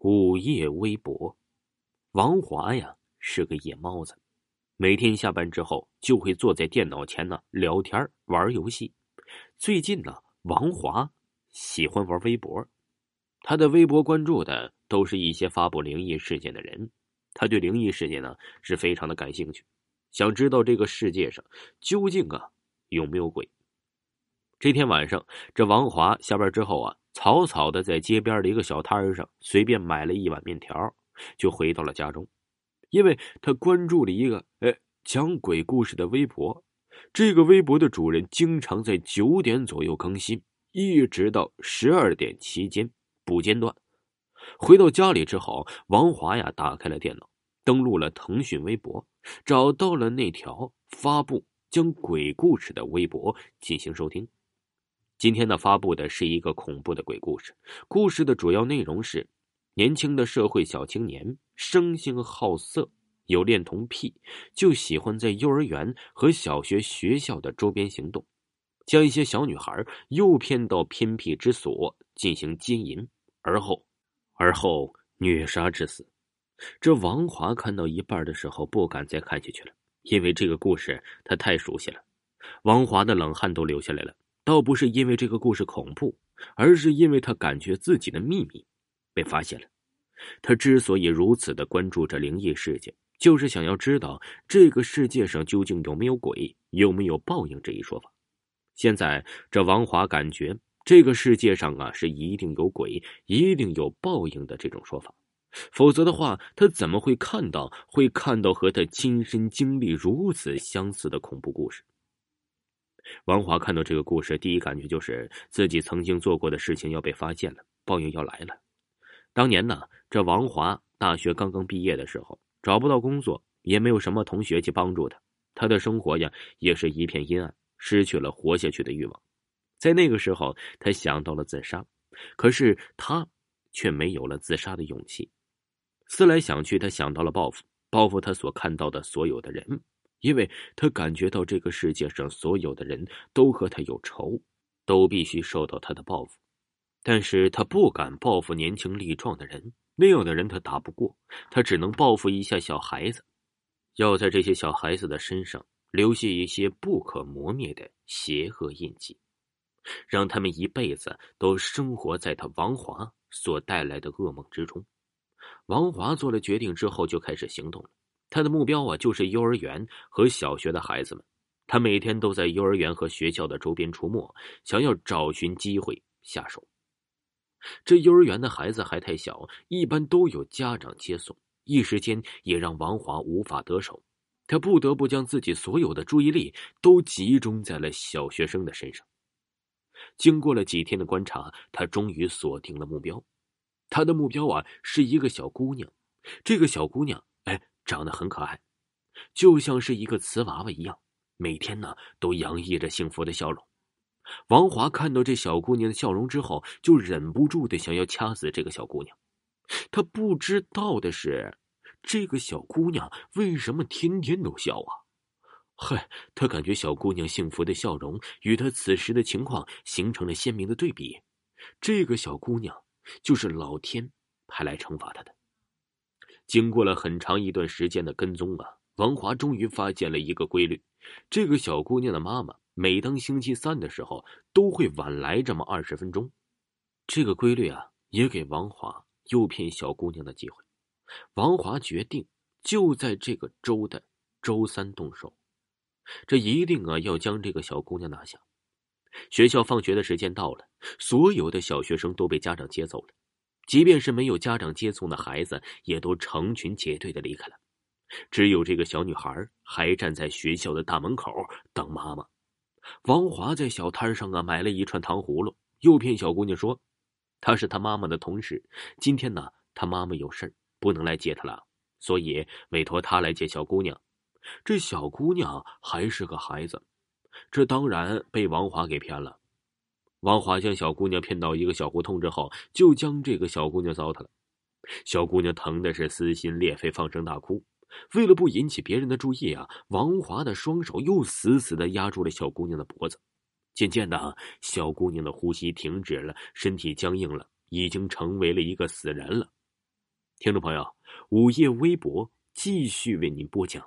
午夜微博，王华呀是个夜猫子，每天下班之后就会坐在电脑前呢聊天玩游戏。最近呢，王华喜欢玩微博，他的微博关注的都是一些发布灵异事件的人。他对灵异事件呢是非常的感兴趣，想知道这个世界上究竟啊有没有鬼。这天晚上，这王华下班之后啊。草草的在街边的一个小摊上随便买了一碗面条，就回到了家中。因为他关注了一个哎讲鬼故事的微博，这个微博的主人经常在九点左右更新，一直到十二点期间不间断。回到家里之后，王华呀打开了电脑，登录了腾讯微博，找到了那条发布讲鬼故事的微博进行收听。今天呢，发布的是一个恐怖的鬼故事。故事的主要内容是：年轻的社会小青年生性好色，有恋童癖，就喜欢在幼儿园和小学学校的周边行动，将一些小女孩诱骗到偏僻之所进行奸淫，而后，而后虐杀致死。这王华看到一半的时候不敢再看下去了，因为这个故事他太熟悉了，王华的冷汗都流下来了。倒不是因为这个故事恐怖，而是因为他感觉自己的秘密被发现了。他之所以如此的关注这灵异事件，就是想要知道这个世界上究竟有没有鬼，有没有报应这一说法。现在这王华感觉这个世界上啊是一定有鬼，一定有报应的这种说法，否则的话，他怎么会看到会看到和他亲身经历如此相似的恐怖故事？王华看到这个故事，第一感觉就是自己曾经做过的事情要被发现了，报应要来了。当年呢，这王华大学刚刚毕业的时候，找不到工作，也没有什么同学去帮助他，他的生活呀也是一片阴暗，失去了活下去的欲望。在那个时候，他想到了自杀，可是他却没有了自杀的勇气。思来想去，他想到了报复，报复他所看到的所有的人。因为他感觉到这个世界上所有的人都和他有仇，都必须受到他的报复，但是他不敢报复年轻力壮的人，那样的人他打不过，他只能报复一下小孩子，要在这些小孩子的身上留下一些不可磨灭的邪恶印记，让他们一辈子都生活在他王华所带来的噩梦之中。王华做了决定之后，就开始行动了。他的目标啊，就是幼儿园和小学的孩子们。他每天都在幼儿园和学校的周边出没，想要找寻机会下手。这幼儿园的孩子还太小，一般都有家长接送，一时间也让王华无法得手。他不得不将自己所有的注意力都集中在了小学生的身上。经过了几天的观察，他终于锁定了目标。他的目标啊，是一个小姑娘。这个小姑娘。哎长得很可爱，就像是一个瓷娃娃一样，每天呢都洋溢着幸福的笑容。王华看到这小姑娘的笑容之后，就忍不住的想要掐死这个小姑娘。他不知道的是，这个小姑娘为什么天天都笑啊？嗨，他感觉小姑娘幸福的笑容与他此时的情况形成了鲜明的对比。这个小姑娘就是老天派来惩罚他的。经过了很长一段时间的跟踪啊，王华终于发现了一个规律：这个小姑娘的妈妈每当星期三的时候都会晚来这么二十分钟。这个规律啊，也给王华诱骗小姑娘的机会。王华决定就在这个周的周三动手，这一定啊要将这个小姑娘拿下。学校放学的时间到了，所有的小学生都被家长接走了。即便是没有家长接送的孩子，也都成群结队的离开了。只有这个小女孩还站在学校的大门口等妈妈。王华在小摊上啊买了一串糖葫芦，诱骗小姑娘说，她是她妈妈的同事，今天呢她妈妈有事不能来接她了，所以委托她来接小姑娘。这小姑娘还是个孩子，这当然被王华给骗了。王华将小姑娘骗到一个小胡同之后，就将这个小姑娘糟蹋了。小姑娘疼的是撕心裂肺，放声大哭。为了不引起别人的注意啊，王华的双手又死死的压住了小姑娘的脖子。渐渐的，小姑娘的呼吸停止了，身体僵硬了，已经成为了一个死人了。听众朋友，午夜微博继续为您播讲。